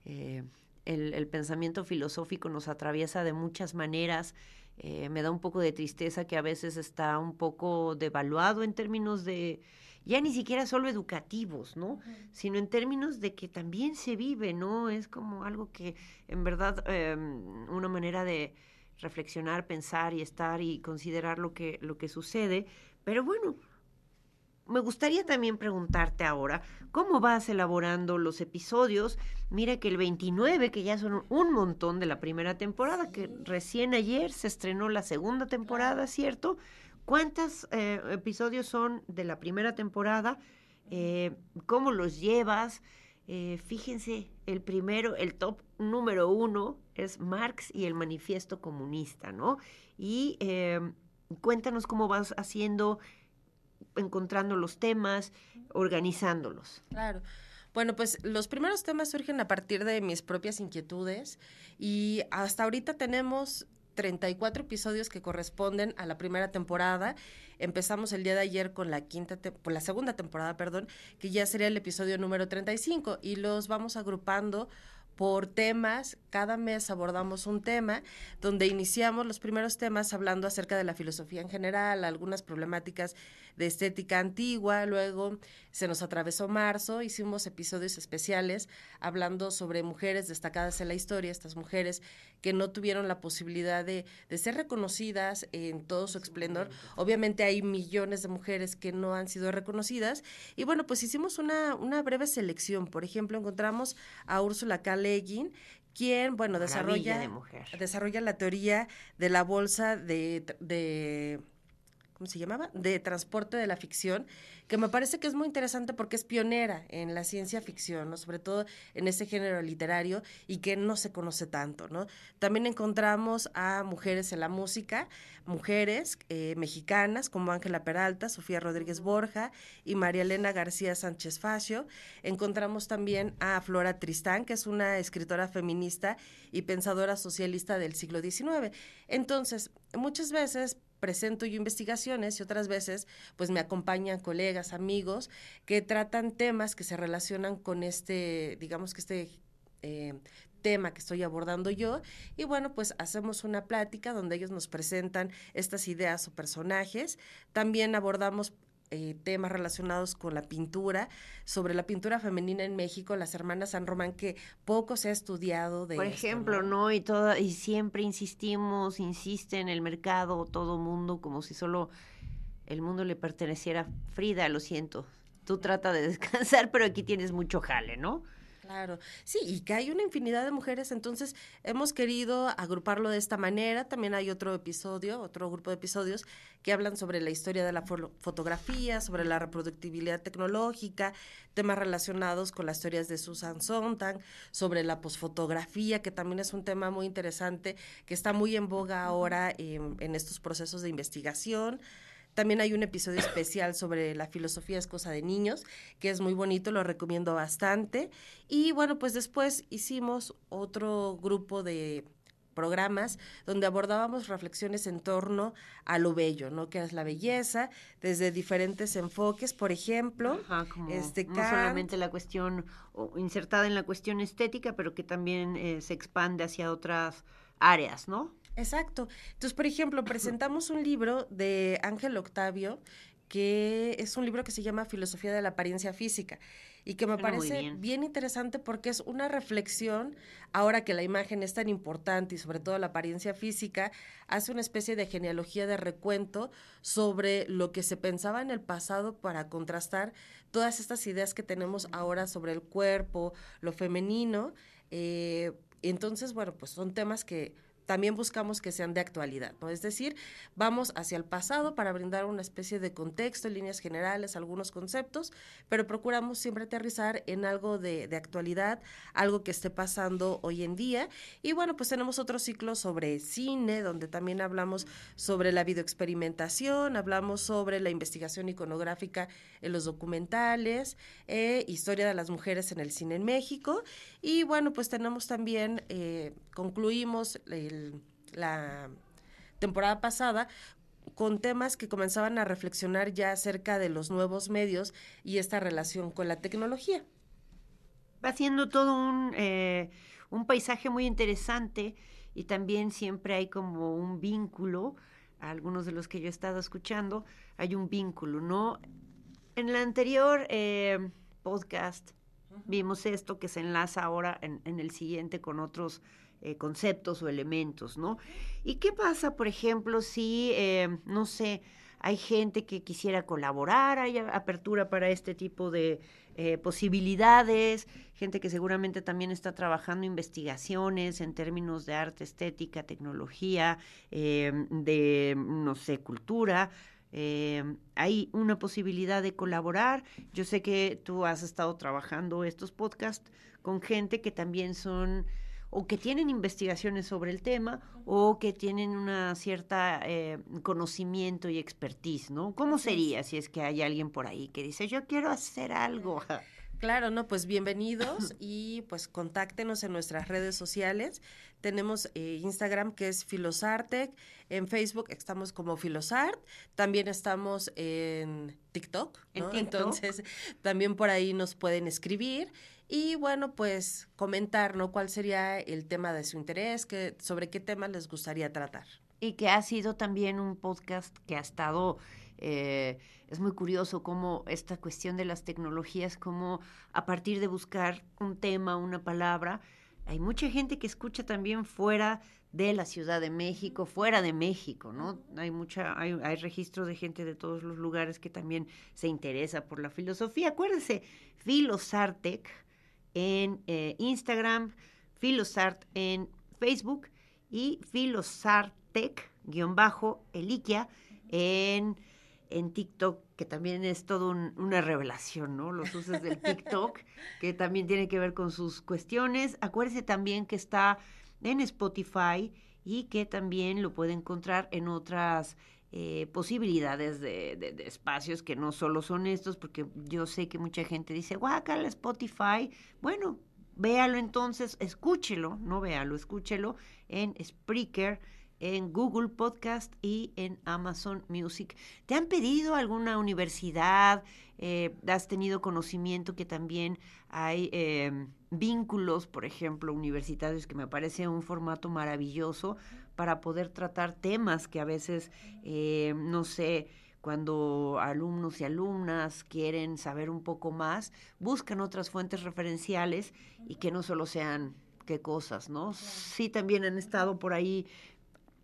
[SPEAKER 3] eh, el, el pensamiento filosófico nos atraviesa de muchas maneras. Eh, me da un poco de tristeza que a veces está un poco devaluado en términos de, ya ni siquiera solo educativos, ¿no? Sino en términos de que también se vive, ¿no? Es como algo que en verdad eh, una manera de reflexionar, pensar y estar y considerar lo que, lo que sucede. Pero bueno, me gustaría también preguntarte ahora, ¿cómo vas elaborando los episodios? Mira que el 29, que ya son un montón de la primera temporada, que recién ayer se estrenó la segunda temporada, ¿cierto? ¿Cuántos eh, episodios son de la primera temporada? Eh, ¿Cómo los llevas? Eh, fíjense, el primero, el top número uno es Marx y el manifiesto comunista, ¿no? Y cuéntanos cómo vas haciendo encontrando los temas, organizándolos.
[SPEAKER 4] Claro. Bueno, pues los primeros temas surgen a partir de mis propias inquietudes y hasta ahorita tenemos 34 episodios que corresponden a la primera temporada. Empezamos el día de ayer con la quinta la segunda temporada, perdón, que ya sería el episodio número 35 y los vamos agrupando por temas. Cada mes abordamos un tema donde iniciamos los primeros temas hablando acerca de la filosofía en general, algunas problemáticas de estética antigua, luego se nos atravesó marzo, hicimos episodios especiales hablando sobre mujeres destacadas en la historia, estas mujeres que no tuvieron la posibilidad de, de ser reconocidas en todo su esplendor. Obviamente hay millones de mujeres que no han sido reconocidas y bueno, pues hicimos una, una breve selección. Por ejemplo, encontramos a Úrsula K. Le Guin, quien, bueno,
[SPEAKER 3] Maravilla
[SPEAKER 4] desarrolla,
[SPEAKER 3] de
[SPEAKER 4] desarrolla la teoría de la bolsa de, de ¿cómo se llamaba? De transporte de la ficción, que me parece que es muy interesante porque es pionera en la ciencia ficción, ¿no? Sobre todo en ese género literario y que no se conoce tanto, ¿no? También encontramos a mujeres en la música, mujeres eh, mexicanas como Ángela Peralta, Sofía Rodríguez Borja y María Elena García Sánchez Facio. Encontramos también a Flora Tristán, que es una escritora feminista y pensadora socialista del siglo XIX. Entonces, muchas veces presento yo investigaciones y otras veces pues me acompañan colegas, amigos que tratan temas que se relacionan con este, digamos que este eh, tema que estoy abordando yo. Y bueno pues hacemos una plática donde ellos nos presentan estas ideas o personajes. También abordamos eh, temas relacionados con la pintura, sobre la pintura femenina en México, las hermanas San Román, que poco se ha estudiado de
[SPEAKER 3] Por
[SPEAKER 4] esto,
[SPEAKER 3] ejemplo, ¿no? Y toda, y siempre insistimos, insiste en el mercado, todo mundo, como si solo el mundo le perteneciera. Frida, lo siento. Tú trata de descansar, pero aquí tienes mucho jale, ¿no?
[SPEAKER 4] Claro, sí, y que hay una infinidad de mujeres, entonces hemos querido agruparlo de esta manera. También hay otro episodio, otro grupo de episodios que hablan sobre la historia de la fo- fotografía, sobre la reproductibilidad tecnológica, temas relacionados con las teorías de Susan Sontag, sobre la posfotografía, que también es un tema muy interesante, que está muy en boga ahora en estos procesos de investigación. También hay un episodio especial sobre la filosofía es cosa de niños, que es muy bonito, lo recomiendo bastante. Y bueno, pues después hicimos otro grupo de programas donde abordábamos reflexiones en torno a lo bello, ¿no? Que es la belleza, desde diferentes enfoques, por ejemplo,
[SPEAKER 3] Ajá, como
[SPEAKER 4] este
[SPEAKER 3] no
[SPEAKER 4] Kant,
[SPEAKER 3] solamente la cuestión o, insertada en la cuestión estética, pero que también eh, se expande hacia otras áreas, ¿no?
[SPEAKER 4] Exacto. Entonces, por ejemplo, presentamos un libro de Ángel Octavio, que es un libro que se llama Filosofía de la Apariencia Física y que me
[SPEAKER 3] Suena
[SPEAKER 4] parece
[SPEAKER 3] bien.
[SPEAKER 4] bien. interesante porque es una reflexión, ahora que la imagen es tan importante y sobre todo la apariencia física, hace una especie de genealogía de recuento sobre lo que se pensaba en el pasado para contrastar todas estas ideas que tenemos ahora sobre el cuerpo, lo femenino. eh, entonces, bueno, pues son temas que también buscamos que sean de actualidad, ¿no? Es decir, vamos hacia el pasado para brindar una especie de contexto, líneas generales, algunos conceptos, pero procuramos siempre aterrizar en algo de, de actualidad, algo que esté pasando hoy en día. Y bueno, pues tenemos otro ciclo sobre cine, donde también hablamos sobre la videoexperimentación, hablamos sobre la investigación iconográfica en los documentales, eh, historia de las mujeres en el cine en México. Y bueno, pues tenemos también, eh, concluimos el- la temporada pasada con temas que comenzaban a reflexionar ya acerca de los nuevos medios y esta relación con la tecnología.
[SPEAKER 3] Va siendo todo un, eh, un paisaje muy interesante y también siempre hay como un vínculo, a algunos de los que yo he estado escuchando, hay un vínculo, ¿no? En el anterior eh, podcast vimos esto que se enlaza ahora en, en el siguiente con otros eh, conceptos o elementos, ¿no? ¿Y qué pasa, por ejemplo, si, eh, no sé, hay gente que quisiera colaborar, hay apertura para este tipo de eh, posibilidades, gente que seguramente también está trabajando investigaciones en términos de arte, estética, tecnología, de, no sé, cultura. Hay una posibilidad de colaborar. Yo sé que tú has estado trabajando estos podcasts con gente que también son o que tienen investigaciones sobre el tema o que tienen una cierta eh, conocimiento y expertise, ¿no? ¿Cómo sería si es que hay alguien por ahí que dice, yo quiero hacer algo?
[SPEAKER 4] Claro, no, pues bienvenidos y pues contáctenos en nuestras redes sociales. Tenemos eh, Instagram que es Filosartec, en Facebook estamos como Filosart, también estamos en TikTok,
[SPEAKER 3] En
[SPEAKER 4] ¿no?
[SPEAKER 3] TikTok.
[SPEAKER 4] Entonces, también por ahí nos pueden escribir y bueno, pues comentar, ¿no? ¿Cuál sería el tema de su interés? Que, ¿Sobre qué tema les gustaría tratar?
[SPEAKER 3] Y que ha sido también un podcast que ha estado, eh, es muy curioso cómo esta cuestión de las tecnologías, cómo a partir de buscar un tema, una palabra, hay mucha gente que escucha también fuera de la Ciudad de México, fuera de México, ¿no? Hay mucha, hay, hay registro de gente de todos los lugares que también se interesa por la filosofía. Acuérdense, Filosartec en eh, Instagram, Filosart en Facebook y Filosartec, guion bajo, Eliquia, en, en TikTok, que también es todo un- una revelación, ¿no? Los usos del TikTok, que también tiene que ver con sus cuestiones. Acuérdese también que está en Spotify y que también lo puede encontrar en otras eh, posibilidades de, de- espacios que no solo son estos, porque yo sé que mucha gente dice, guácala Spotify. Bueno, véalo entonces, escúchelo, no véalo, escúchelo en Spreaker, en Google Podcast y en Amazon Music. ¿Te han pedido alguna universidad? Eh, ¿Has tenido conocimiento que también hay eh, vínculos, por ejemplo, universitarios, que me parece un formato maravilloso para poder tratar temas que a veces, eh, no sé, cuando alumnos y alumnas quieren saber un poco más, buscan otras fuentes referenciales y que no solo sean qué cosas, ¿no? Sí, también han estado por ahí,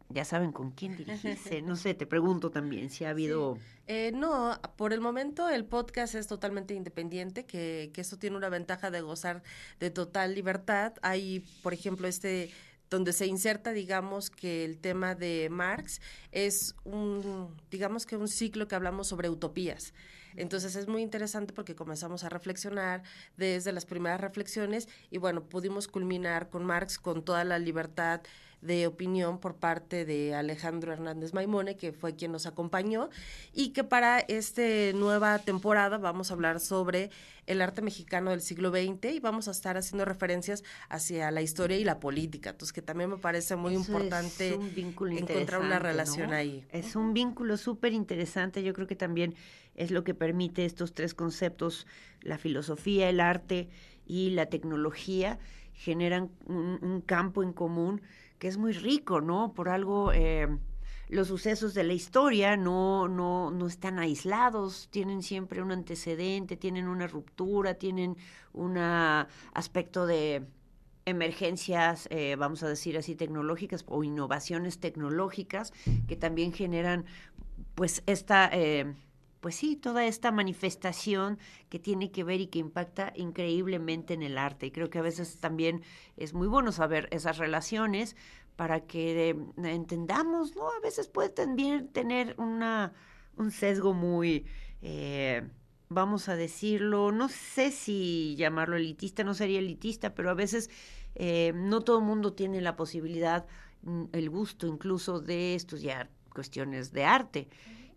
[SPEAKER 3] ya saben con quién dirigirse, no sé, te pregunto también si ha habido...
[SPEAKER 4] Eh, no, por el momento el podcast es totalmente independiente, que, que esto tiene una ventaja de gozar de total libertad. Hay, por ejemplo, este donde se inserta, digamos, que el tema de Marx es un, digamos que un ciclo que hablamos sobre utopías. Entonces es muy interesante porque comenzamos a reflexionar desde las primeras reflexiones y bueno, pudimos culminar con Marx con toda la libertad de opinión por parte de Alejandro Hernández Maimone, que fue quien nos acompañó, y que para esta nueva temporada vamos a hablar sobre el arte mexicano del siglo XX y vamos a estar haciendo referencias hacia la historia y la política. Entonces, que también me parece muy
[SPEAKER 3] Eso es
[SPEAKER 4] importante
[SPEAKER 3] un vínculo
[SPEAKER 4] encontrar una relación
[SPEAKER 3] ¿no?
[SPEAKER 4] ahí.
[SPEAKER 3] Es un vínculo súper interesante. Yo creo que también es lo que permite estos tres conceptos, la filosofía, el arte y la tecnología, generan un, un campo en común que es muy rico, ¿no? Por algo... eh, los sucesos de la historia no, no, no están aislados, tienen siempre un antecedente, tienen una ruptura, tienen un aspecto de emergencias, eh, vamos a decir así, tecnológicas o innovaciones tecnológicas que también generan pues esta, eh, pues sí, toda esta manifestación que tiene que ver y que impacta increíblemente en el arte. Y creo que a veces también es muy bueno saber esas relaciones para que eh, entendamos, ¿no? A veces puede también tener una, un sesgo muy, eh, vamos a decirlo, no sé si llamarlo elitista, no sería elitista, pero a veces eh, no todo el mundo tiene la posibilidad, mm, el gusto incluso de estudiar cuestiones de arte.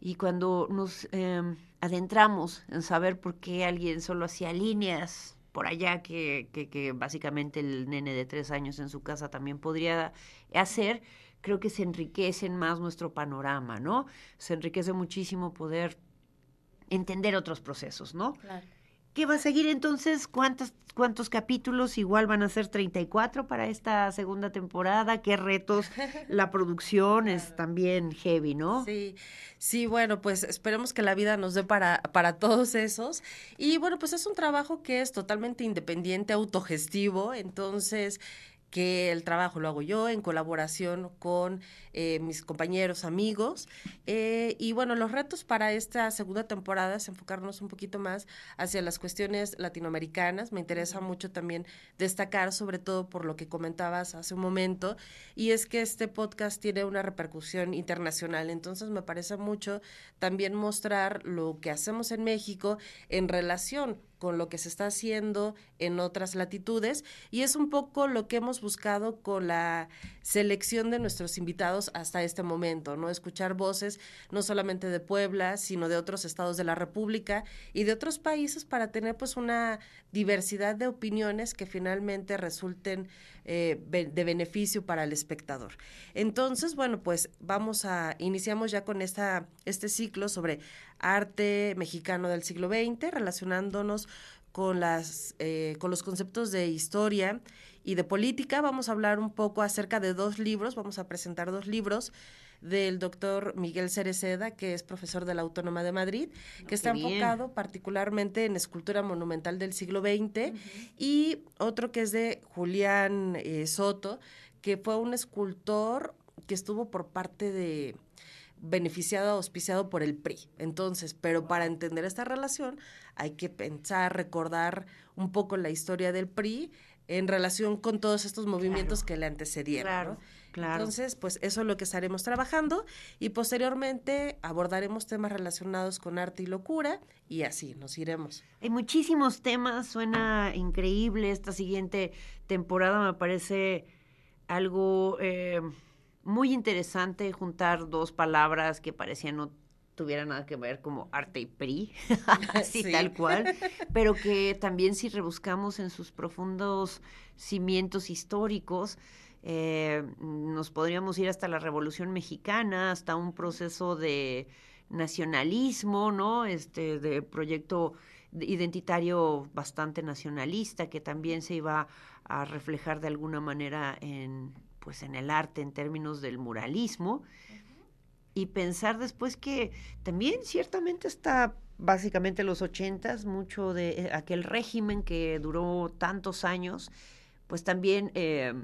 [SPEAKER 3] Y cuando nos eh, adentramos en saber por qué alguien solo hacía líneas por allá que, que, que, básicamente el nene de tres años en su casa también podría hacer, creo que se enriquecen más nuestro panorama, ¿no? Se enriquece muchísimo poder entender otros procesos, ¿no?
[SPEAKER 4] Claro.
[SPEAKER 3] ¿Qué va a seguir entonces? ¿Cuántos, ¿Cuántos capítulos? Igual van a ser 34 para esta segunda temporada. ¿Qué retos? La producción es también heavy, ¿no?
[SPEAKER 4] Sí, sí, bueno, pues esperemos que la vida nos dé para, para todos esos. Y bueno, pues es un trabajo que es totalmente independiente, autogestivo, entonces que el trabajo lo hago yo en colaboración con eh, mis compañeros, amigos. Eh, y bueno, los retos para esta segunda temporada es enfocarnos un poquito más hacia las cuestiones latinoamericanas. Me interesa mucho también destacar, sobre todo por lo que comentabas hace un momento, y es que este podcast tiene una repercusión internacional. Entonces me parece mucho también mostrar lo que hacemos en México en relación con lo que se está haciendo en otras latitudes y es un poco lo que hemos buscado con la selección de nuestros invitados hasta este momento, ¿no? Escuchar voces no solamente de Puebla, sino de otros estados de la República y de otros países para tener pues una diversidad de opiniones que finalmente resulten eh, de beneficio para el espectador. Entonces, bueno, pues vamos a, iniciamos ya con esta, este ciclo sobre arte mexicano del siglo XX, relacionándonos con, las, eh, con los conceptos de historia y de política. Vamos a hablar un poco acerca de dos libros, vamos a presentar dos libros del doctor Miguel Cereceda, que es profesor de la Autónoma de Madrid, que está
[SPEAKER 3] bien.
[SPEAKER 4] enfocado particularmente en escultura monumental del siglo XX, y otro que es de Julián eh, Soto, que fue un escultor que estuvo por parte de beneficiado, auspiciado por el PRI. Entonces, pero para entender esta relación hay que pensar, recordar un poco la historia del PRI en relación con todos estos movimientos que le antecedieron.
[SPEAKER 3] Claro,
[SPEAKER 4] ¿no?
[SPEAKER 3] claro.
[SPEAKER 4] Entonces, pues eso es lo que estaremos trabajando y posteriormente abordaremos temas relacionados con arte y locura y así nos iremos.
[SPEAKER 3] Hay muchísimos temas, suena increíble. Esta siguiente temporada me parece algo eh, muy interesante juntar dos palabras que parecían no tuvieran nada que ver como arte y PRI, así
[SPEAKER 4] Sí.
[SPEAKER 3] tal cual, pero que también si rebuscamos en sus profundos cimientos históricos, eh, nos podríamos ir hasta la Revolución Mexicana, hasta un proceso de nacionalismo, ¿no? Este, de proyecto identitario bastante nacionalista que también se iba a reflejar de alguna manera en pues en el arte en términos del muralismo y pensar después que también ciertamente está básicamente los ochentas mucho de eh, aquel régimen que duró tantos años pues también eh,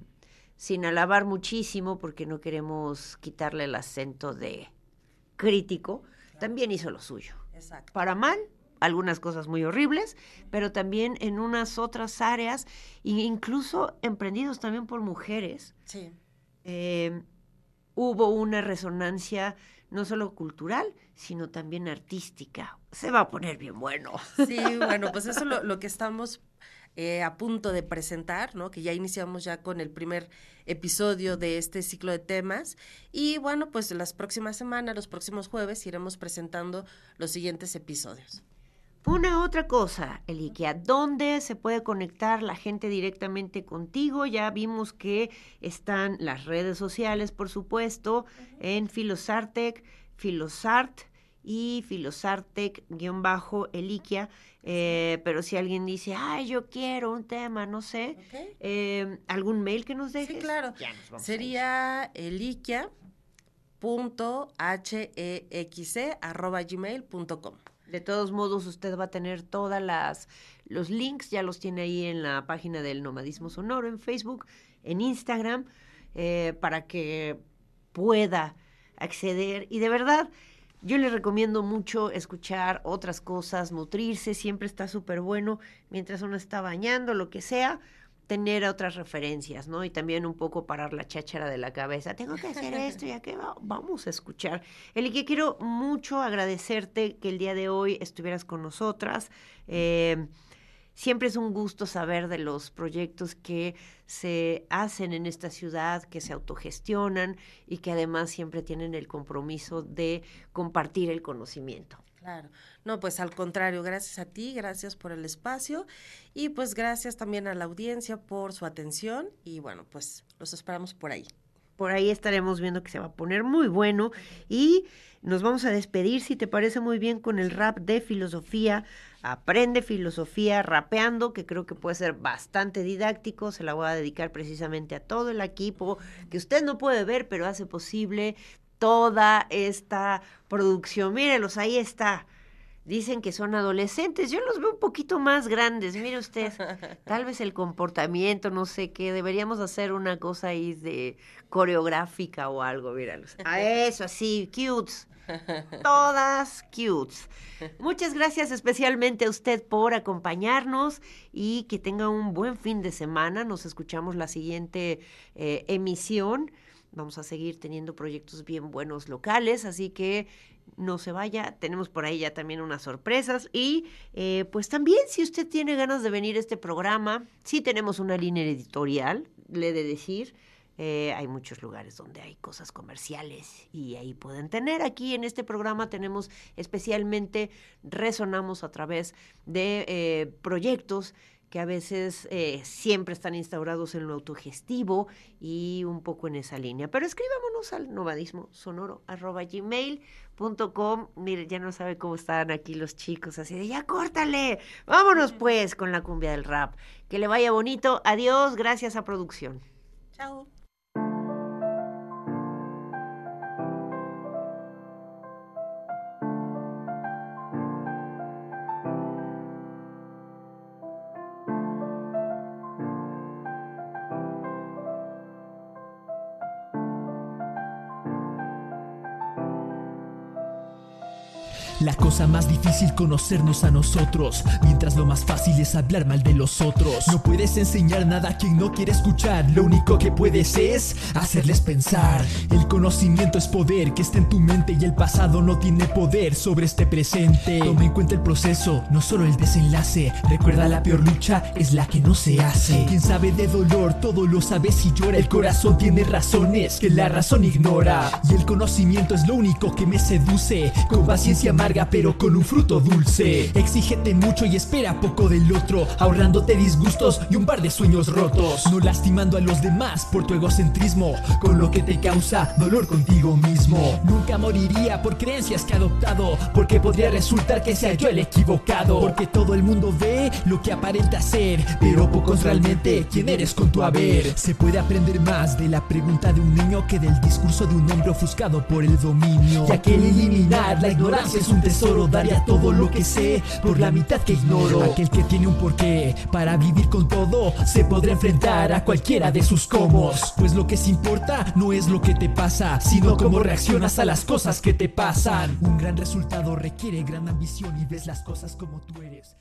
[SPEAKER 3] sin alabar muchísimo porque no queremos quitarle el acento de crítico también hizo lo suyo
[SPEAKER 4] Exacto.
[SPEAKER 3] para mal, algunas cosas muy horribles, pero también en unas otras áreas, e incluso emprendidos también por mujeres,
[SPEAKER 4] Sí.
[SPEAKER 3] eh, hubo una resonancia no solo cultural, sino también artística. Se va a poner bien bueno.
[SPEAKER 4] Sí, bueno, pues eso es lo, lo que estamos eh, a punto de presentar, ¿no? Que ya iniciamos ya con el primer episodio de este ciclo de temas. Y bueno, pues las próximas semanas, los próximos jueves, iremos presentando los siguientes episodios.
[SPEAKER 3] Una otra cosa, Elikia, ¿dónde se puede conectar la gente directamente contigo? Ya vimos que están las redes sociales, por supuesto, en Filosartec, Filosart y Filosartec-Elikia. Eh, pero si alguien dice, ay, yo quiero un tema, no sé, eh, ¿algún mail que nos dejes?
[SPEAKER 4] Sí, claro.
[SPEAKER 3] Ya nos vamos.
[SPEAKER 4] Sería eliquia.hexe arroba gmail.com.
[SPEAKER 3] De todos modos, usted va a tener todas las los links, ya los tiene ahí en la página del Nomadismo Sonoro, en Facebook, en Instagram, eh, para que pueda acceder. Y de verdad, yo le recomiendo mucho escuchar otras cosas, nutrirse, siempre está súper bueno mientras uno está bañando, lo que sea, tener otras referencias, ¿no? Y también un poco parar la cháchara de la cabeza. Tengo que hacer esto y aquello. Vamos a escuchar. Eli, que quiero mucho agradecerte que el día de hoy estuvieras con nosotras. Eh, Siempre es un gusto saber de los proyectos que se hacen en esta ciudad, que se autogestionan y que además siempre tienen el compromiso de compartir el conocimiento.
[SPEAKER 4] Claro. No, pues al contrario, gracias a ti, gracias por el espacio y pues gracias también a la audiencia por su atención y bueno, pues los esperamos por ahí.
[SPEAKER 3] Por ahí estaremos viendo que se va a poner muy bueno y nos vamos a despedir, si te parece muy bien, con el rap de filosofía. Aprende filosofía rapeando, que creo que puede ser bastante didáctico. Se la voy a dedicar precisamente a todo el equipo que usted no puede ver, pero hace posible toda esta producción. Mírelos, ahí está. Dicen que son adolescentes, yo los veo un poquito más grandes, mire usted, tal vez el comportamiento, no sé qué, deberíamos hacer una cosa ahí de coreográfica o algo, míralos. A eso, así, cutes, todas cutes. Muchas gracias especialmente a usted por acompañarnos y que tenga un buen fin de semana, nos escuchamos la siguiente eh, emisión. Vamos a seguir teniendo proyectos bien buenos locales, así que no se vaya. Tenemos por ahí ya también unas sorpresas. Y eh, pues también si usted tiene ganas de venir a este programa, sí tenemos una línea editorial, le he de decir. Eh, hay muchos lugares donde hay cosas comerciales y ahí pueden tener. Aquí en este programa tenemos especialmente, resonamos a través de eh, proyectos que a veces eh, siempre están instaurados en lo autogestivo y un poco en esa línea. Pero escribámonos al nomadismo sonoro arroba gmail.com. Mire, ya no sabe cómo están aquí los chicos, así de ya córtale. Vámonos pues con la cumbia del rap. Que le vaya bonito. Adiós, gracias a producción.
[SPEAKER 4] Chao.
[SPEAKER 9] La cosa más difícil conocernos a nosotros, mientras lo más fácil es hablar mal de los otros. No puedes enseñar nada a quien no quiere escuchar, lo único que puedes es hacerles pensar. El conocimiento es poder que está en tu mente y el pasado no tiene poder sobre este presente. Toma en cuenta el proceso, no solo el desenlace. Recuerda la peor lucha es la que no se hace. Quien sabe de dolor, todo lo sabe si llora. El corazón tiene razones que la razón ignora. Y el conocimiento es lo único que me seduce. Con paciencia amarga, pero con un fruto dulce. Exígete mucho y espera poco del otro, ahorrándote disgustos y un par de sueños rotos. No lastimando a los demás por tu egocentrismo, con lo que te causa dolor contigo mismo. Nunca moriría por creencias que he adoptado, porque podría resultar que sea yo el equivocado. Porque todo el mundo ve lo que aparenta ser, pero pocos realmente quién eres con tu haber. Se puede aprender más de la pregunta de un niño que del discurso de un hombre ofuscado por el dominio. Ya que el eliminar la ignorancia es un tesoro, daría todo lo que sé por la mitad que ignoro. Aquel que tiene un porqué para vivir con todo se podrá enfrentar a cualquiera de sus comos. Pues lo que se importa no es lo que te pasa, sino cómo reaccionas a las cosas que te pasan. Un gran resultado requiere gran ambición y ves las cosas como tú eres.